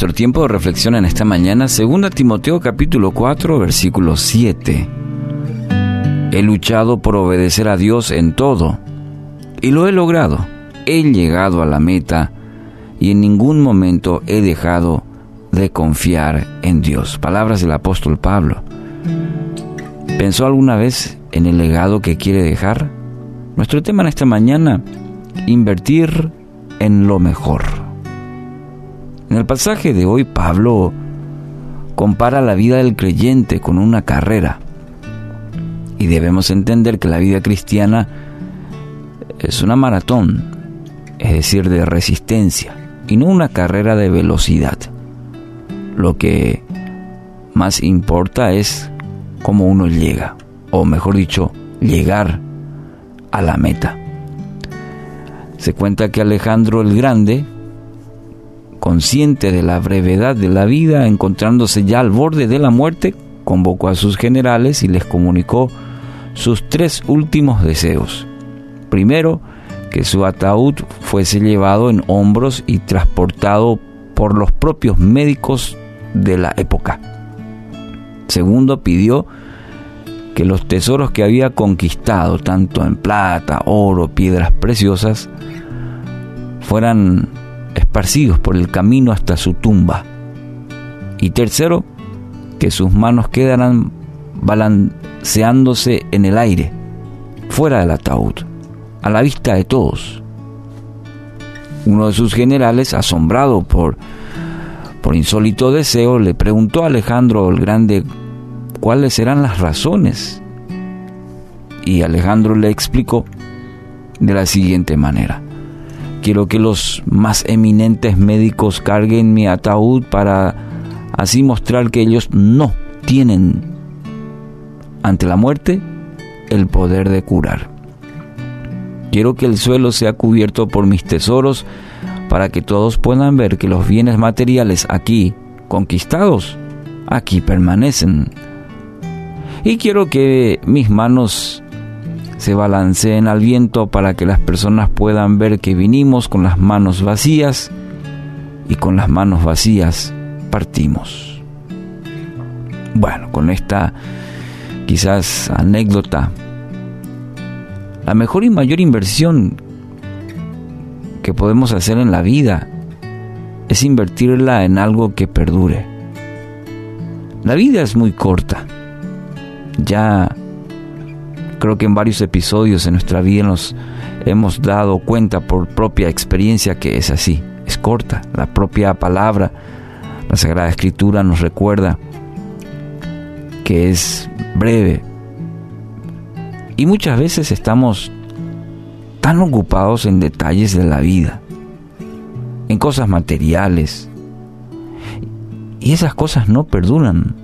Nuestro tiempo de reflexión en esta mañana, 2 Timoteo capítulo 4, versículo 7. He luchado por obedecer a Dios en todo, y lo he logrado. He llegado a la meta, y en ningún momento he dejado de confiar en Dios. Palabras del apóstol Pablo. ¿Pensó alguna vez en el legado que quiere dejar? Nuestro tema en esta mañana, invertir en lo mejor. En el pasaje de hoy Pablo compara la vida del creyente con una carrera. Y debemos entender que la vida cristiana es una maratón, es decir, de resistencia, y no una carrera de velocidad. Lo que más importa es cómo uno llega, o mejor dicho, llegar a la meta. Se cuenta que Alejandro el Grande, consciente de la brevedad de la vida, encontrándose ya al borde de la muerte, convocó a sus generales y les comunicó sus tres últimos deseos. Primero, que su ataúd fuese llevado en hombros y transportado por los propios médicos de la época. Segundo, pidió que los tesoros que había conquistado, tanto en plata, oro, piedras preciosas, fueran esparcidos por el camino hasta su tumba. Y tercero, que sus manos quedaran balanceándose en el aire, fuera del ataúd, a la vista de todos. Uno de sus generales, asombrado por, por insólito deseo, le preguntó a Alejandro el Grande cuáles eran las razones. Y Alejandro le explicó de la siguiente manera. Quiero que los más eminentes médicos carguen mi ataúd para así mostrar que ellos no tienen ante la muerte el poder de curar. Quiero que el suelo sea cubierto por mis tesoros para que todos puedan ver que los bienes materiales aquí conquistados, aquí permanecen. Y quiero que mis manos se balanceen al viento para que las personas puedan ver que vinimos con las manos vacías y con las manos vacías partimos. Bueno, con esta quizás anécdota, la mejor y mayor inversión que podemos hacer en la vida es invertirla en algo que perdure. La vida es muy corta. Ya Creo que en varios episodios en nuestra vida nos hemos dado cuenta por propia experiencia que es así, es corta. La propia palabra, la Sagrada Escritura nos recuerda que es breve. Y muchas veces estamos tan ocupados en detalles de la vida, en cosas materiales, y esas cosas no perduran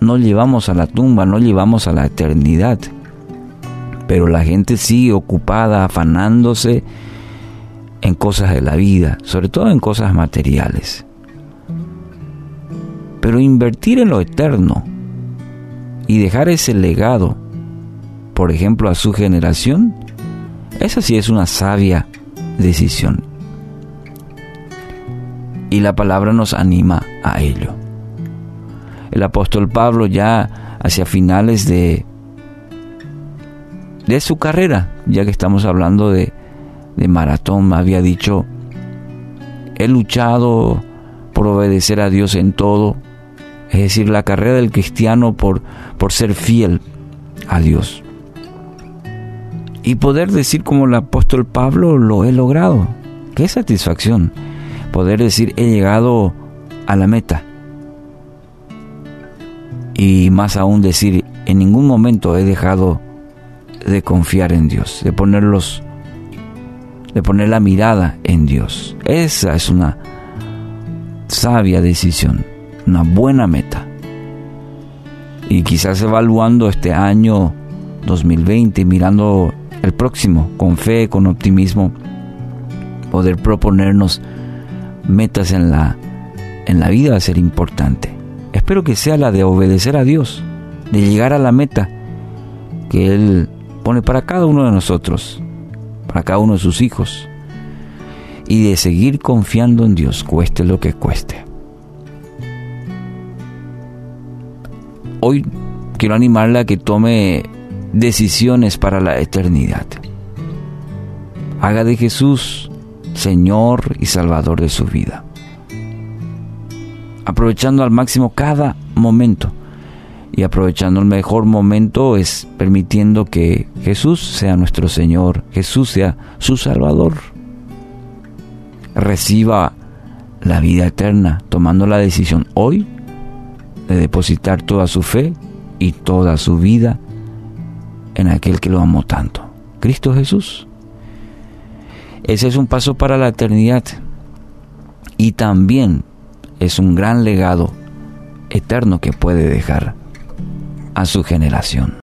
no llevamos a la tumba, no llevamos a la eternidad. Pero la gente sigue ocupada, afanándose en cosas de la vida, sobre todo en cosas materiales. Pero invertir en lo eterno y dejar ese legado, por ejemplo, a su generación, esa sí es una sabia decisión. Y la palabra nos anima a ello el apóstol Pablo ya hacia finales de, de su carrera, ya que estamos hablando de, de maratón, había dicho, he luchado por obedecer a Dios en todo, es decir, la carrera del cristiano por, por ser fiel a Dios. Y poder decir como el apóstol Pablo, lo he logrado. Qué satisfacción poder decir, he llegado a la meta y más aún decir, en ningún momento he dejado de confiar en Dios, de ponerlos, de poner la mirada en Dios. Esa es una sabia decisión, una buena meta. y quizás evaluando este año 2020, mirando el próximo con fe, con optimismo, poder proponernos metas en la, en la vida va a ser importante. Espero que sea la de obedecer a Dios, de llegar a la meta que Él pone para cada uno de nosotros, para cada uno de sus hijos, y de seguir confiando en Dios, cueste lo que cueste. Hoy quiero animarla a que tome decisiones para la eternidad. Haga de Jesús Señor y Salvador de su vida. Aprovechando al máximo cada momento. Y aprovechando el mejor momento es permitiendo que Jesús sea nuestro Señor, Jesús sea su Salvador. Reciba la vida eterna tomando la decisión hoy de depositar toda su fe y toda su vida en aquel que lo amó tanto, Cristo Jesús. Ese es un paso para la eternidad y también es un gran legado eterno que puede dejar a su generación.